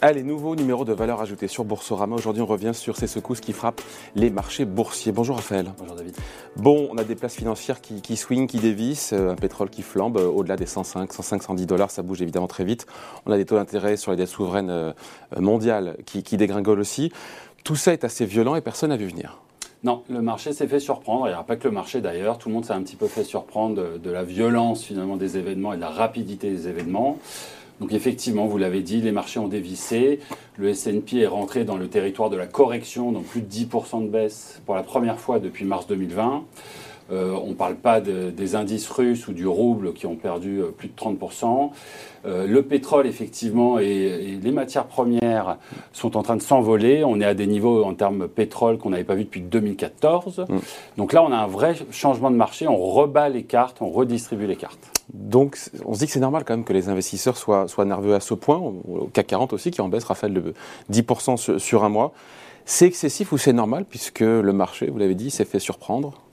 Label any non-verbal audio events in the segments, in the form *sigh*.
Allez, nouveau numéro de valeur ajoutée sur Boursorama. Aujourd'hui, on revient sur ces secousses qui frappent les marchés boursiers. Bonjour Raphaël. Bonjour David. Bon, on a des places financières qui, qui swing, qui dévissent, euh, un pétrole qui flambe euh, au-delà des 105, 105, 110 dollars, ça bouge évidemment très vite. On a des taux d'intérêt sur les dettes souveraines euh, mondiales qui, qui dégringolent aussi. Tout ça est assez violent et personne n'a vu venir. Non, le marché s'est fait surprendre. Il n'y a pas que le marché d'ailleurs. Tout le monde s'est un petit peu fait surprendre de, de, la violence finalement des événements et de la rapidité des événements. Donc effectivement, vous l'avez dit, les marchés ont dévissé. Le S&P est rentré dans le territoire de la correction, donc plus de 10% de baisse pour la première fois depuis mars 2020. Euh, on ne parle pas de, des indices russes ou du rouble qui ont perdu euh, plus de 30%. Euh, le pétrole, effectivement, et, et, les matières premières sont en train de s'envoler. On est à des niveaux en termes pétrole qu'on n'avait pas vu depuis 2014. Mmh. Donc là, on a un vrai changement de marché. On rebat les cartes, on redistribue les cartes. Donc, on se dit que c'est normal quand même que les investisseurs soient, soient nerveux à ce point. Au CAC 40 aussi, qui en baisse, Raphaël, de 10% sur, sur un mois. C'est excessif ou c'est normal puisque le marché, vous l'avez dit, s'est fait surprendre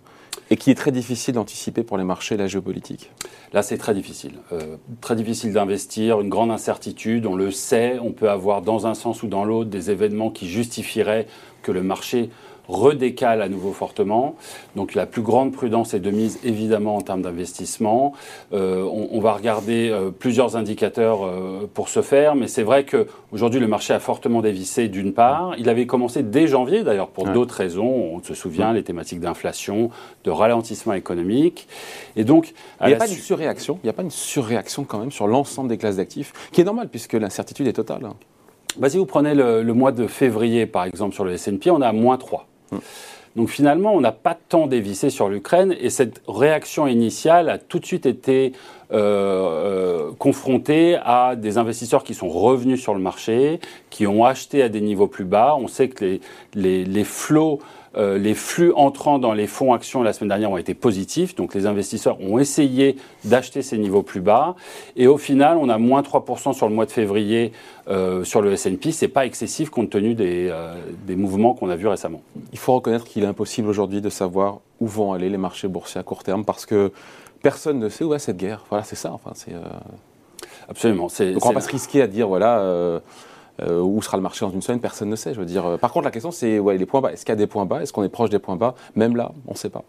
et qui est très difficile d'anticiper pour les marchés la géopolitique Là, c'est très difficile. Euh, très difficile d'investir, une grande incertitude, on le sait, on peut avoir dans un sens ou dans l'autre des événements qui justifieraient que le marché redécale à nouveau fortement. Donc la plus grande prudence est de mise évidemment en termes d'investissement. Euh, on, on, va regarder euh, plusieurs indicateurs euh, pour ce faire, mais c'est vrai qu'aujourd'hui le marché a fortement dévissé d'une part. Il avait commencé dès janvier d'ailleurs pour ouais. d'autres raisons. On se souvient les thématiques d'inflation, de ralentissement économique. Et donc il n'y a pas su... une surréaction. Il n'y a pas une surréaction quand même sur l'ensemble des classes d'actifs, qui est normale puisque l'incertitude est totale. Bah, si vous prenez le, le, mois de février, par exemple, sur le S&P, on a moins 3. Donc finalement, on n'a pas tant dévissé sur l'Ukraine et cette réaction initiale a tout de suite été euh, euh, confrontée à des investisseurs qui sont revenus sur le marché, qui ont acheté à des niveaux plus bas. On sait que les, les, les flots euh, les flux entrants dans les fonds actions la semaine dernière ont été positifs, donc les investisseurs ont essayé d'acheter ces niveaux plus bas. Et au final, on a moins 3% sur le mois de février euh, sur le S&P. C'est pas excessif compte tenu des, euh, des mouvements qu'on a vus récemment. Il faut reconnaître qu'il est impossible aujourd'hui de savoir où vont aller les marchés boursiers à court terme parce que personne ne sait où va cette guerre. Voilà, c'est ça. Enfin, c'est. Absolument. Donc on ne va pas se risquer à dire voilà. Euh, euh, où sera le marché dans une semaine Personne ne sait. Je veux dire. Par contre, la question, c'est ouais, les points bas. Est-ce qu'il y a des points bas? Est-ce qu'on est proche des points bas? Même là, on ne sait pas.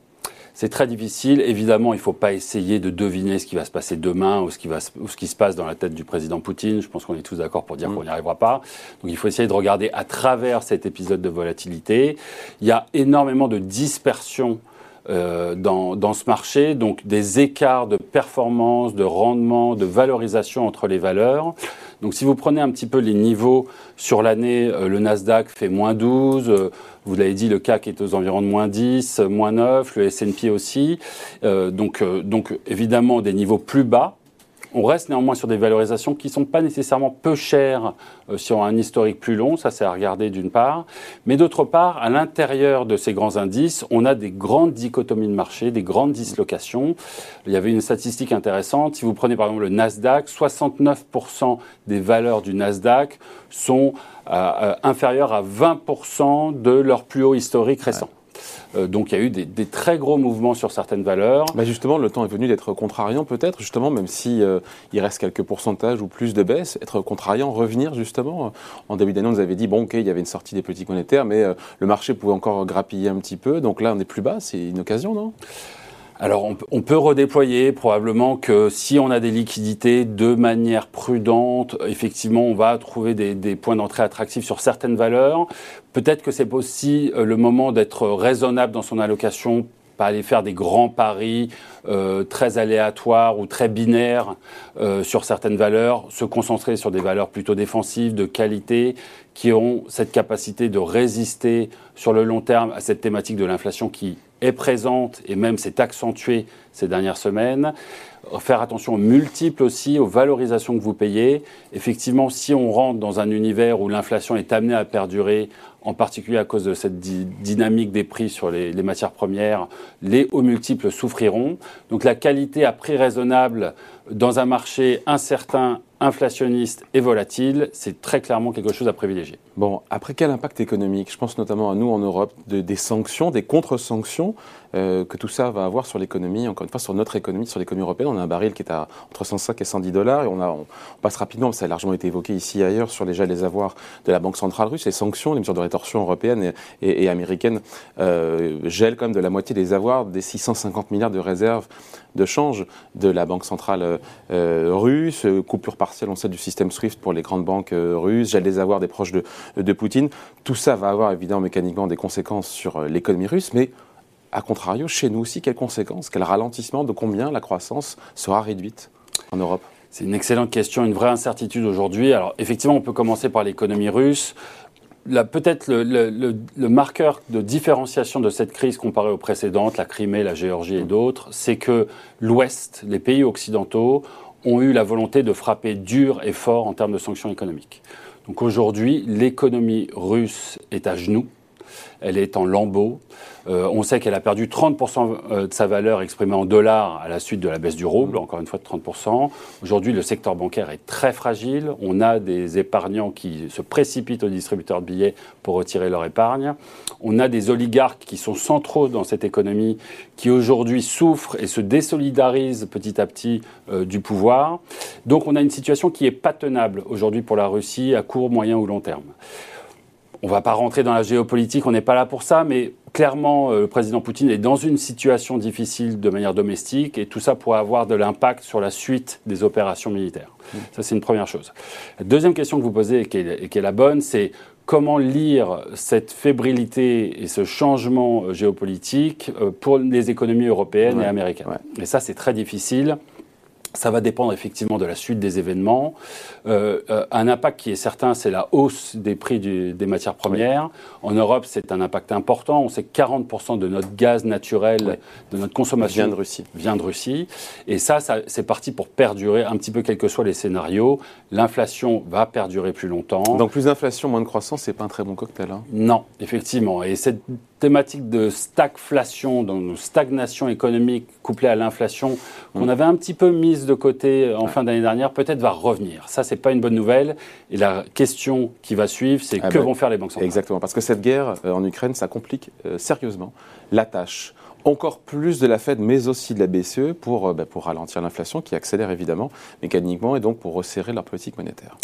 C'est très difficile. Évidemment, il ne faut pas essayer de deviner ce qui va se passer demain ou ce qui, va, ou ce qui se passe dans la tête du président Poutine. Je pense qu'on est tous d'accord pour dire mmh. qu'on n'y arrivera pas. Donc il faut essayer de regarder à travers cet épisode de volatilité. Il y a énormément de dispersion euh, dans, dans, ce marché, donc des écarts de performance, de rendement, de valorisation entre les valeurs. Donc si vous prenez un petit peu les niveaux sur l'année, euh, le Nasdaq fait moins 12, euh, vous l'avez dit, le CAC est aux environs de moins 10, moins 9, le S&P aussi. Euh, donc, donc évidemment des niveaux plus bas on reste néanmoins sur des valorisations qui ne sont pas nécessairement peu chères euh, sur un historique plus long, ça c'est à regarder d'une part, mais d'autre part, à l'intérieur de ces grands indices, on a des grandes dichotomies de marché, des grandes dislocations. Il y avait une statistique intéressante, si vous prenez par exemple le Nasdaq, 69% des valeurs du Nasdaq sont euh, euh, inférieures à 20% de leur plus haut historique récent. Euh, donc il y a eu des, très gros mouvements sur certaines valeurs. Bah justement, le temps est venu d'être contrariant peut-être, justement, même si euh, il reste quelques pourcentages ou plus de baisse, être contrariant, revenir justement. En début d'année, on nous avait dit, bon, ok, il y avait une sortie des politiques monétaires, mais euh, le marché pouvait encore grappiller un petit peu. Donc là, on est plus bas, c'est une occasion, non? Alors on, peut redéployer probablement que si on a des liquidités de manière prudente, effectivement on va trouver des, des points d'entrée attractifs sur certaines valeurs. Peut-être que c'est aussi euh, le moment d'être raisonnable dans son allocation pas aller faire des grands paris euh, très aléatoires ou très binaires euh, sur certaines valeurs, se concentrer sur des valeurs plutôt défensives, de qualité, qui ont cette capacité de résister sur le long terme à cette thématique de l'inflation qui est présente et même s'est accentuée ces dernières semaines. Faire attention aux multiples aussi, aux valorisations que vous payez. Effectivement, si on rentre dans un univers où l'inflation est amenée à perdurer, en particulier à cause de cette dynamique des prix sur les, matières premières, les hauts multiples souffriront. Donc la qualité à prix raisonnable dans un marché incertain, inflationniste et volatile, c'est très clairement quelque chose à privilégier. Bon, après quel impact économique? Je pense notamment à nous en Europe, des sanctions, des contre-sanctions euh, que tout ça va avoir sur l'économie, encore une fois sur notre économie, sur l'économie européenne. On a un baril qui est à entre 105 et 110 dollars et on, passe rapidement, ça a largement été évoqué ici ailleurs, sur les gels des avoirs de la Banque centrale russe, les sanctions, les mesures de rétorsion européennes et, et, américaines euh, gèlent quand même de la moitié des avoirs des 650 milliards de réserves de change de la Banque centrale euh, russe, coupure partielle, on sait, du système SWIFT pour les grandes banques euh, russes, gel des avoirs des proches de, de Poutine. Tout ça va avoir évidemment mécaniquement des conséquences sur euh, l'économie russe, mais a contrario, chez nous aussi, quelles conséquences? Quel ralentissement? De combien la croissance sera réduite en Europe? C'est une excellente question, une vraie incertitude aujourd'hui. Alors effectivement, on peut commencer par l'économie russe. Peut-être le, le, le, marqueur de différenciation de cette crise comparée aux précédentes, la Crimée, la Géorgie et d'autres, c'est que l'Ouest, les pays occidentaux, ont eu la volonté de frapper dur et fort en termes de sanctions économiques. Donc aujourd'hui, l'économie russe est à genoux, elle est en lambeaux. Euh, on sait qu'elle a perdu 30% euh, de sa valeur exprimée en dollars à la suite de la baisse du rouble, encore une fois de 30%. Aujourd'hui, le secteur bancaire est très fragile. On a des épargnants qui se précipitent aux distributeurs de billets pour retirer leur épargne. On a des oligarques qui sont centraux dans cette économie, qui aujourd'hui souffrent et se désolidarisent petit à petit euh, du pouvoir. Donc on a une situation qui est pas tenable aujourd'hui pour la Russie à court, moyen ou long terme on ne va pas rentrer dans la géopolitique, on n'est pas là pour ça, mais clairement, euh, le président Poutine est dans une situation difficile de manière domestique et tout ça pourrait avoir de l'impact sur la suite des opérations militaires. Mm. Ça, c'est une première chose. La deuxième question que vous posez et qui est, la bonne, c'est comment lire cette fébrilité et ce changement euh, géopolitique euh, pour les économies européennes et américaines? Et ça, c'est très difficile. Ça va dépendre effectivement de la suite des événements. Euh, euh, un impact qui est certain, c'est la hausse des prix des matières premières. En Europe, c'est un impact important. On sait que 40% de notre gaz naturel, de notre consommation vient de Russie. Vient de Russie. Et ça, ça c'est parti pour perdurer un petit peu quels que soient les scénarios. L'inflation va perdurer plus longtemps. Donc plus d'inflation, moins de croissance, c'est pas un très bon cocktail. Hein? Non, effectivement. Et cette thématique de stagflation, de stagnation économique couplée à l'inflation, qu'on mm. avait un petit peu mise de côté en fin d'année dernière, peut-être va revenir. Ça, c'est pas une bonne nouvelle. Et la question qui va suivre, c'est ah que ben, vont faire les banques centrales Exactement, parce que cette guerre euh, en Ukraine, ça complique euh, sérieusement la tâche encore plus de la Fed, mais aussi de la BCE pour, euh, ben, pour ralentir l'inflation qui accélère évidemment mécaniquement et donc pour resserrer leur politique monétaire.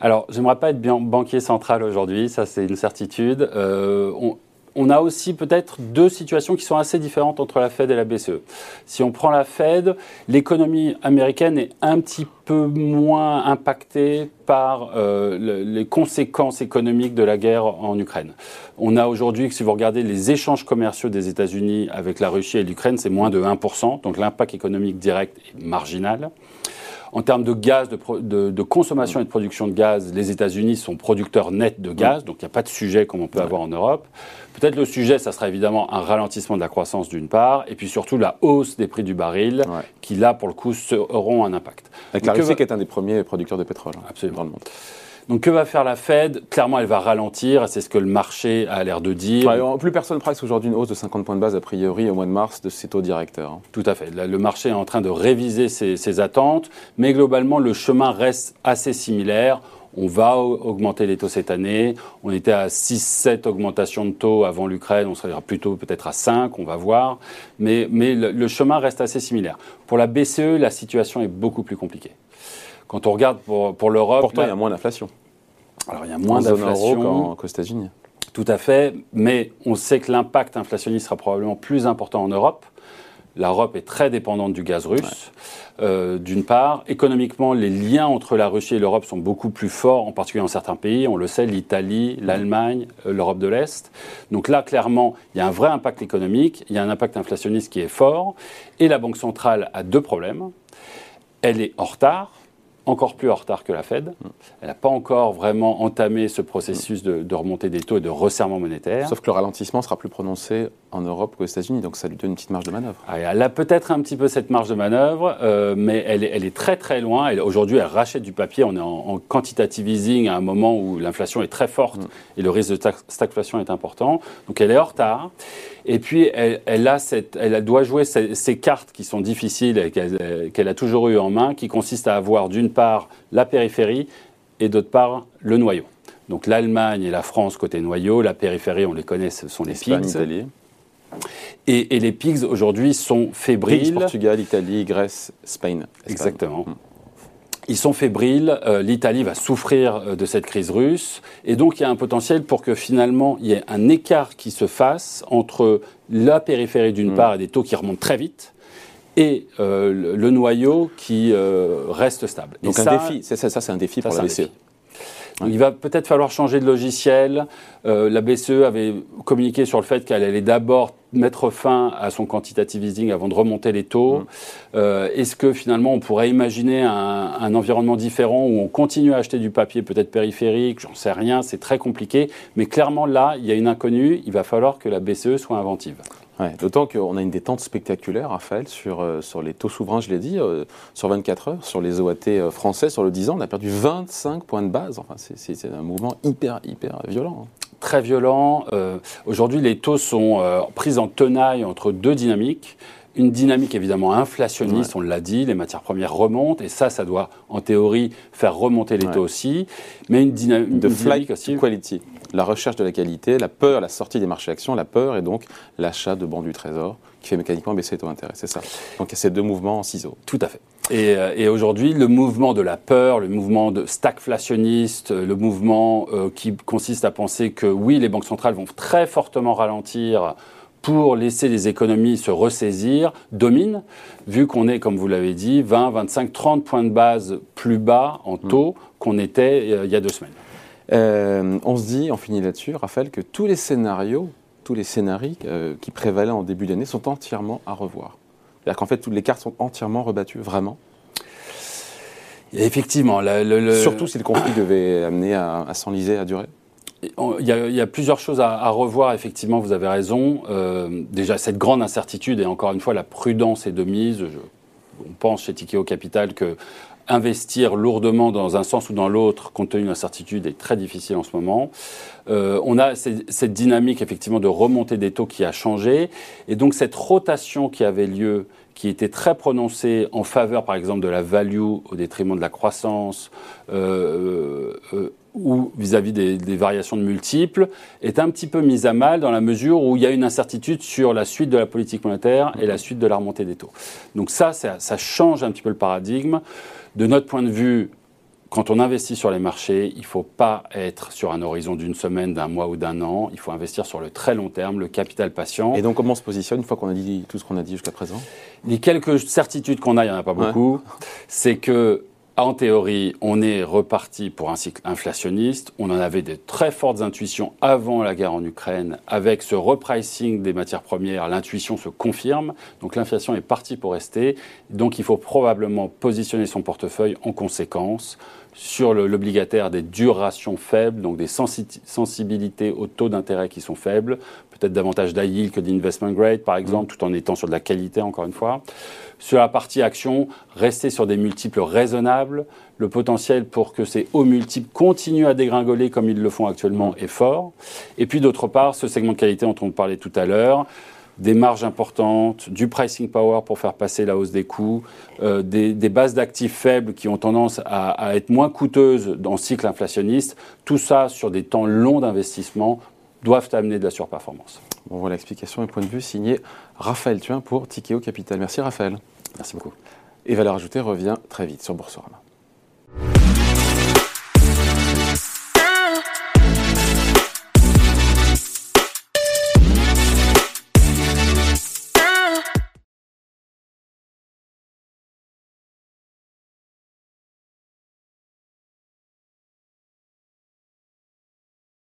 Alors, j'aimerais pas être banquier central aujourd'hui, ça c'est une certitude. On, on a aussi peut-être deux situations qui sont assez différentes entre la Fed et la BCE. Si on prend la Fed, l'économie américaine est un petit peu moins impactée par euh, les conséquences économiques de la guerre en Ukraine. On a aujourd'hui, si vous regardez les échanges commerciaux des États-Unis avec la Russie et l'Ukraine, c'est moins de 1%, donc l'impact économique direct est marginal. En termes de gaz, de, consommation et de production de gaz, les États-Unis sont producteurs nets de gaz, donc il n'y a pas de sujet comme on peut avoir en Europe. Peut-être le sujet, ça sera évidemment un ralentissement de la croissance d'une part, et puis surtout la hausse des prix du baril, qui là, pour le coup, auront un impact. Avec la Russie qui est un des premiers producteurs de pétrole hein, Absolument. dans le monde. Donc que va faire la Fed? Clairement, elle va ralentir, c'est ce que le marché a l'air de dire. plus personne price aujourd'hui une hausse de 50 points de base, a priori, au mois de mars, de ses taux directeurs. Hein. Tout à fait. le marché est en train de réviser ses, attentes, mais globalement, le chemin reste assez similaire. On va augmenter les taux cette année. On était à 6-7 augmentations de taux avant l'Ukraine. On sera plutôt peut-être à 5, on va voir. Mais, mais le, chemin reste assez similaire. Pour la BCE, la situation est beaucoup plus compliquée. Quand on regarde pour, pour l'Europe. Pourtant, il y a moins d'inflation. Alors, il y a moins d'inflation. qu'aux États-Unis. Tout à fait. Mais on sait que l'impact inflationniste sera probablement plus important en Europe. L'Europe est très dépendante du gaz russe, euh, d'une part. Économiquement, les liens entre la Russie et l'Europe sont beaucoup plus forts, en particulier dans certains pays. On le sait, l'Italie, l'Allemagne, euh, l'Europe de l'Est. Donc là, clairement, il y a un vrai impact économique, il y a un impact inflationniste qui est fort. Et la Banque centrale a deux problèmes. Elle est en retard encore plus en retard que la Fed. Elle n'a pas encore vraiment entamé ce processus de, remontée des taux et de resserrement monétaire. Sauf que le ralentissement sera plus prononcé en Europe qu'aux États-Unis, donc ça lui donne une petite marge de manœuvre. Ah, elle a peut-être un petit peu cette marge de manœuvre, euh, mais elle est, elle est, très très loin. Aujourd'hui, elle rachète du papier. On est en, quantitative easing à un moment où l'inflation est très forte mm. et le risque de stagflation est important. Donc elle est en retard. Et puis, elle, elle, a cette, elle doit jouer ces, ces cartes qui sont difficiles et qu'elle a toujours eu en main, qui consistent à avoir d'une part la périphérie et d'autre part le noyau. Donc l'Allemagne et la France côté noyau, la périphérie, on les connaît, ce sont les PIGS. Et, et les PIGS aujourd'hui sont fébriles. Portugal, Italie, Grèce, Spain. Espagne. Exactement. Mm. Ils sont fébriles, euh, l'Italie va souffrir euh, de cette crise russe, et donc il y a un potentiel pour que finalement il y ait un écart qui se fasse entre la périphérie d'une Mm. part et des taux qui remontent très vite, et euh, le, le noyau qui euh, reste stable. Donc et un ça, défi, ça, ça, ça, c'est un défi ça, pour la BCE. Il va peut-être falloir changer de logiciel. Euh, la BCE avait communiqué sur le fait qu'elle allait d'abord mettre fin à son quantitative easing avant de remonter les taux. Euh, Est-ce que finalement on pourrait imaginer un, un environnement différent où on continue à acheter du papier peut-être périphérique? J'en sais rien, c'est très compliqué. Mais clairement là, il y a une inconnue. Il va falloir que la BCE soit inventive. Ouais, D'autant qu'on a une détente spectaculaire, Raphaël, sur, euh, sur les taux souverains, je l'ai dit, euh, sur 24 heures, sur les OAT euh, français, sur le 10 ans, on a perdu 25 points de base. Enfin, c'est- un mouvement hyper, hyper violent. hein. très violent. Euh, Aujourd'hui, les taux sont euh, pris en tenaille entre deux dynamiques. Une dynamique évidemment inflationniste, on l'a dit, les matières premières remontent, et ça, ça doit en théorie faire remonter les Ouais. taux aussi. Mais une, dyna- une De dynamique flight aussi. quality. La recherche de la qualité, la peur, la sortie des marchés actions, la peur et donc l'achat de bons du trésor qui fait mécaniquement baisser les taux d'intérêt. C'est ça. Donc il y a ces deux mouvements en ciseaux. Tout à fait. Et, euh, et aujourd'hui, le mouvement de la peur, le mouvement de stagflationniste, euh, le mouvement euh, qui consiste à penser que oui, les banques centrales vont très fortement ralentir pour laisser les économies se ressaisir, domine, vu qu'on est, comme vous l'avez dit, 20, 25, 30 points de base plus bas en taux qu'on était euh, il y a deux semaines. Euh, on se dit, on finit là-dessus, Raphaël, que tous les scénarios, tous les scénarios euh, qui prévalaient en début d'année sont entièrement à revoir. C'est-à-dire qu'en fait, toutes les cartes sont entièrement rebattues, vraiment. Et effectivement, la- le- le- Surtout si le conflit *coughs* devait amener à, à s'enliser, à durer. Il y, a, il y a plusieurs choses à, à revoir, effectivement, vous avez raison. Euh, déjà, cette grande incertitude, et encore une fois, la prudence est de mise. Je- on pense chez Tikeo Capital que investir lourdement dans un sens ou dans l'autre, compte tenu de l'incertitude, est très difficile en ce moment. Euh, on a cette dynamique, effectivement, de remontée des taux qui a changé. Et donc, cette rotation qui avait lieu, qui était très prononcée en faveur, par exemple, de la value au détriment de la croissance, euh, vis-à-vis des, des variations de multiples, est un petit peu mise à mal dans la mesure où il y a une incertitude sur la suite de la politique monétaire et la suite de la remontée des taux. Donc ça, ça, ça change un petit peu le paradigme. De notre point de vue, quand on investit sur les marchés, il ne faut pas être sur un horizon d'une semaine, d'un mois ou d'un an. Il faut investir sur le très long terme, le capital patient. Et donc, comment on se positionne une fois qu'on a dit tout ce qu'on a dit jusqu'à présent? Les quelques certitudes qu'on a, il n'y en a pas Ouais. beaucoup, c'est que, en théorie, on est reparti pour un cycle inflationniste. On en avait de très fortes intuitions avant la guerre en Ukraine. Avec ce repricing des matières premières, l'intuition se confirme. Donc l'inflation est partie pour rester. Donc il faut probablement positionner son portefeuille en conséquence sur l'obligataire des durations faibles, donc des sensi- sensibilités au taux d'intérêt qui sont faibles, peut-être davantage d'high yield que d'investment grade par exemple, tout en étant sur de la qualité encore une fois. Sur la partie action, rester sur des multiples raisonnables. Le potentiel pour que ces hauts multiples continuent à dégringoler comme ils le font actuellement est fort. Et puis d'autre part, ce segment de qualité dont on parlait tout à l'heure, des marges importantes, du pricing power pour faire passer la hausse des coûts, euh, des, des bases d'actifs faibles qui ont tendance à, à être moins coûteuses dans le cycle inflationniste, tout ça sur des temps longs d'investissement doivent amener de la surperformance. Bon, voilà l'explication et point de vue signé Raphaël Thuin pour Tikeo Capital. Merci Raphaël. Merci beaucoup. Et Valeur Ajoutée revient très vite sur Boursorama.